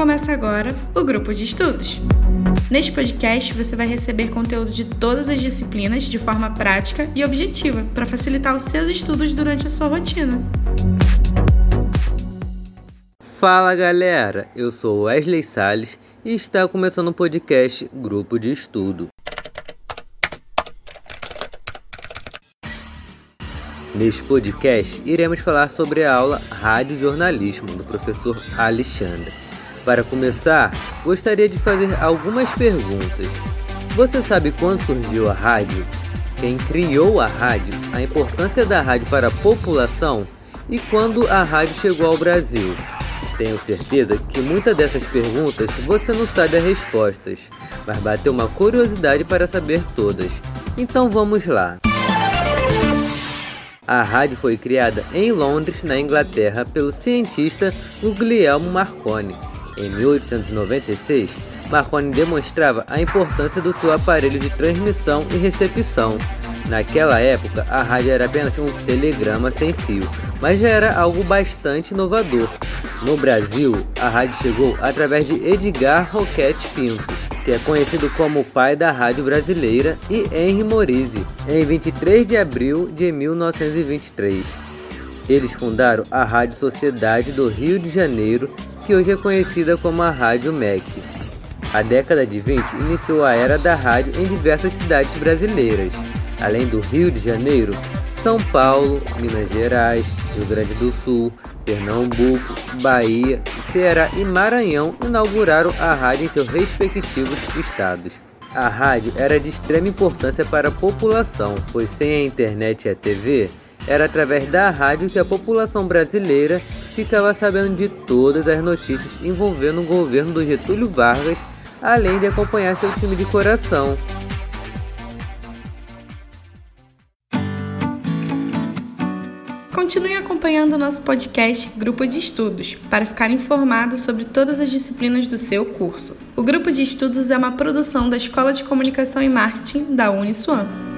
Começa agora o grupo de estudos. Neste podcast, você vai receber conteúdo de todas as disciplinas de forma prática e objetiva para facilitar os seus estudos durante a sua rotina. Fala galera, eu sou Wesley Sales e está começando o podcast Grupo de Estudo. Neste podcast, iremos falar sobre a aula Rádio Jornalismo do professor Alexandre. Para começar, gostaria de fazer algumas perguntas. Você sabe quando surgiu a rádio? Quem criou a rádio? A importância da rádio para a população? E quando a rádio chegou ao Brasil? Tenho certeza que muitas dessas perguntas você não sabe as respostas, mas bateu uma curiosidade para saber todas. Então vamos lá. A rádio foi criada em Londres, na Inglaterra, pelo cientista Guglielmo Marconi. Em 1896, Marconi demonstrava a importância do seu aparelho de transmissão e recepção. Naquela época, a rádio era apenas um telegrama sem fio, mas já era algo bastante inovador. No Brasil, a rádio chegou através de Edgar Roquette Pinto, que é conhecido como o pai da rádio brasileira, e Henry Morise, em 23 de abril de 1923. Eles fundaram a Rádio Sociedade do Rio de Janeiro, que hoje é conhecida como a Rádio MEC. A década de 20 iniciou a era da rádio em diversas cidades brasileiras. Além do Rio de Janeiro, São Paulo, Minas Gerais, Rio Grande do Sul, Pernambuco, Bahia, Ceará e Maranhão inauguraram a rádio em seus respectivos estados. A rádio era de extrema importância para a população, pois sem a internet e a TV, era através da rádio que a população brasileira ficava sabendo de todas as notícias envolvendo o governo do Getúlio Vargas, além de acompanhar seu time de coração, Continue acompanhando nosso podcast Grupo de Estudos para ficar informado sobre todas as disciplinas do seu curso. O Grupo de Estudos é uma produção da Escola de Comunicação e Marketing da Uniswan.